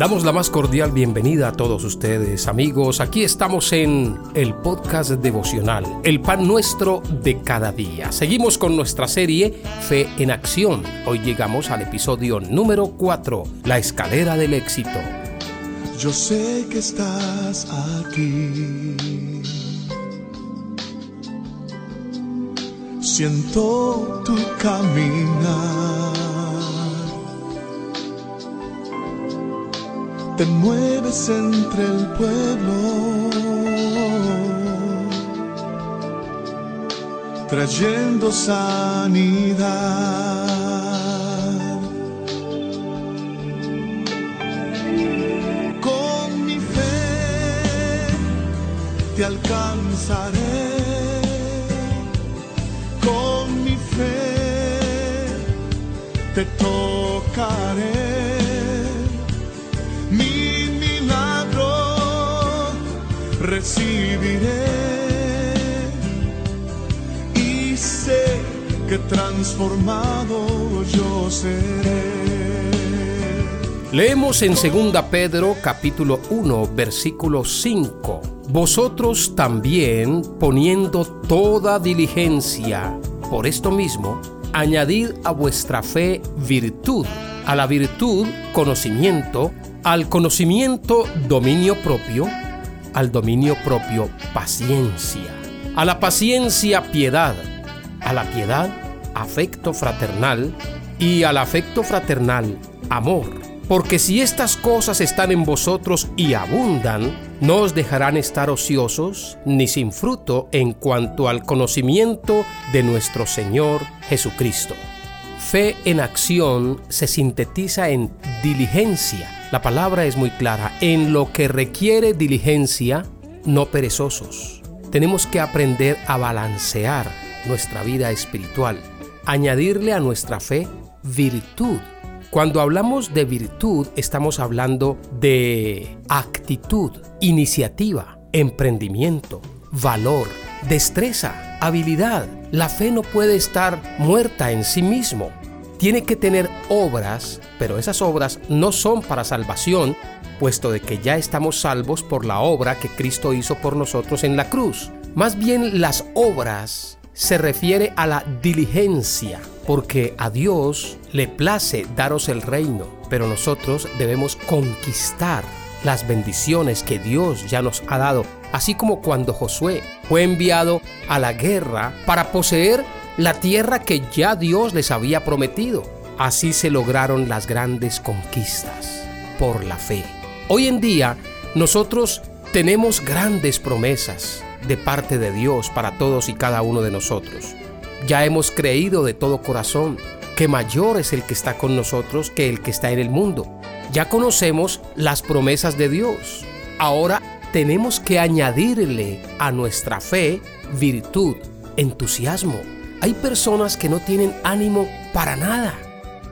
Damos la más cordial bienvenida a todos ustedes, amigos. Aquí estamos en el podcast devocional, el pan nuestro de cada día. Seguimos con nuestra serie Fe en Acción. Hoy llegamos al episodio número 4, la escalera del éxito. Yo sé que estás aquí. Siento tu caminar te mueves entre el pueblo, trayendo sanidad. Con mi fe te alcanzaré, con mi fe te tocaré recibiré y sé que transformado yo seré. Leemos en 2 Pedro capítulo 1 versículo 5. Vosotros también poniendo toda diligencia por esto mismo, añadid a vuestra fe virtud, a la virtud conocimiento, al conocimiento dominio propio, al dominio propio paciencia, a la paciencia piedad, a la piedad afecto fraternal y al afecto fraternal amor. Porque si estas cosas están en vosotros y abundan, no os dejarán estar ociosos ni sin fruto en cuanto al conocimiento de nuestro Señor Jesucristo. Fe en acción se sintetiza en diligencia la palabra es muy clara. En lo que requiere diligencia, no perezosos. Tenemos que aprender a balancear nuestra vida espiritual, añadirle a nuestra fe virtud. Cuando hablamos de virtud, estamos hablando de actitud, iniciativa, emprendimiento, valor, destreza, habilidad. La fe no puede estar muerta en sí mismo tiene que tener obras, pero esas obras no son para salvación, puesto de que ya estamos salvos por la obra que Cristo hizo por nosotros en la cruz. Más bien las obras se refiere a la diligencia, porque a Dios le place daros el reino, pero nosotros debemos conquistar las bendiciones que Dios ya nos ha dado, así como cuando Josué fue enviado a la guerra para poseer la tierra que ya Dios les había prometido. Así se lograron las grandes conquistas por la fe. Hoy en día nosotros tenemos grandes promesas de parte de Dios para todos y cada uno de nosotros. Ya hemos creído de todo corazón que mayor es el que está con nosotros que el que está en el mundo. Ya conocemos las promesas de Dios. Ahora tenemos que añadirle a nuestra fe virtud, entusiasmo, hay personas que no tienen ánimo para nada.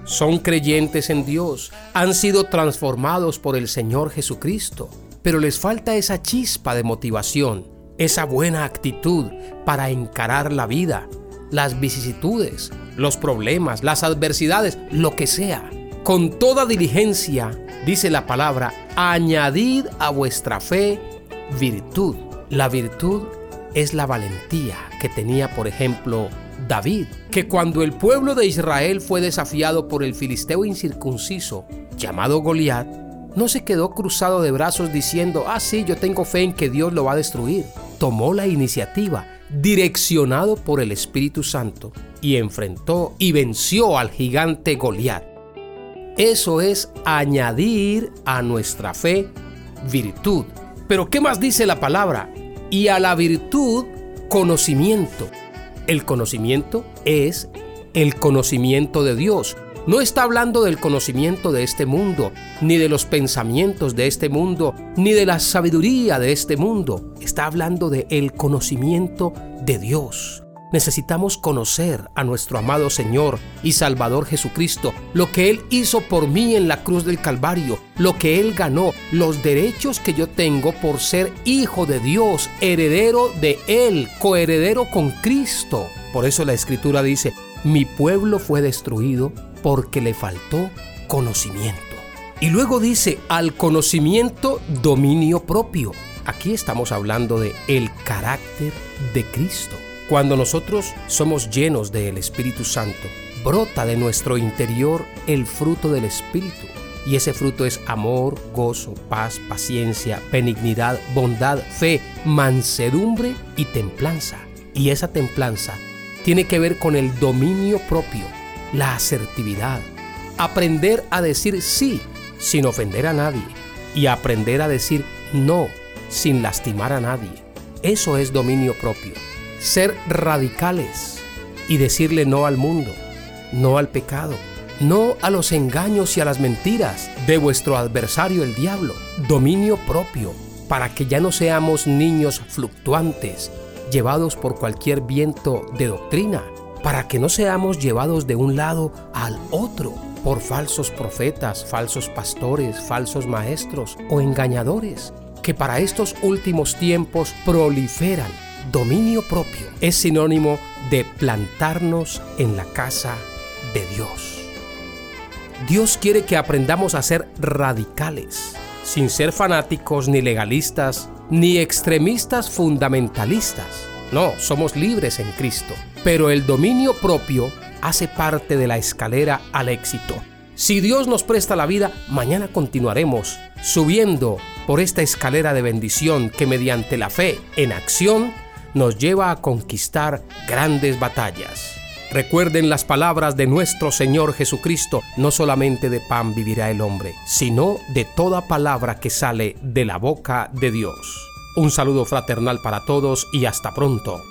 Son creyentes en Dios, han sido transformados por el Señor Jesucristo, pero les falta esa chispa de motivación, esa buena actitud para encarar la vida, las vicisitudes, los problemas, las adversidades, lo que sea. Con toda diligencia, dice la palabra, añadid a vuestra fe virtud. La virtud es la valentía que tenía, por ejemplo, David, que cuando el pueblo de Israel fue desafiado por el filisteo incircunciso llamado Goliat, no se quedó cruzado de brazos diciendo, ah, sí, yo tengo fe en que Dios lo va a destruir. Tomó la iniciativa, direccionado por el Espíritu Santo, y enfrentó y venció al gigante Goliat. Eso es añadir a nuestra fe virtud. Pero ¿qué más dice la palabra? Y a la virtud, conocimiento el conocimiento es el conocimiento de Dios. No está hablando del conocimiento de este mundo, ni de los pensamientos de este mundo, ni de la sabiduría de este mundo. Está hablando de el conocimiento de Dios. Necesitamos conocer a nuestro amado Señor y Salvador Jesucristo, lo que Él hizo por mí en la cruz del Calvario, lo que Él ganó, los derechos que yo tengo por ser hijo de Dios, heredero de Él, coheredero con Cristo. Por eso la Escritura dice, mi pueblo fue destruido porque le faltó conocimiento. Y luego dice, al conocimiento, dominio propio. Aquí estamos hablando de el carácter de Cristo. Cuando nosotros somos llenos del Espíritu Santo, brota de nuestro interior el fruto del Espíritu. Y ese fruto es amor, gozo, paz, paciencia, benignidad, bondad, fe, mansedumbre y templanza. Y esa templanza tiene que ver con el dominio propio, la asertividad, aprender a decir sí sin ofender a nadie y aprender a decir no sin lastimar a nadie. Eso es dominio propio. Ser radicales y decirle no al mundo, no al pecado, no a los engaños y a las mentiras de vuestro adversario el diablo. Dominio propio para que ya no seamos niños fluctuantes, llevados por cualquier viento de doctrina, para que no seamos llevados de un lado al otro por falsos profetas, falsos pastores, falsos maestros o engañadores, que para estos últimos tiempos proliferan. Dominio propio es sinónimo de plantarnos en la casa de Dios. Dios quiere que aprendamos a ser radicales, sin ser fanáticos ni legalistas, ni extremistas fundamentalistas. No, somos libres en Cristo, pero el dominio propio hace parte de la escalera al éxito. Si Dios nos presta la vida, mañana continuaremos subiendo por esta escalera de bendición que mediante la fe en acción nos lleva a conquistar grandes batallas. Recuerden las palabras de nuestro Señor Jesucristo, no solamente de pan vivirá el hombre, sino de toda palabra que sale de la boca de Dios. Un saludo fraternal para todos y hasta pronto.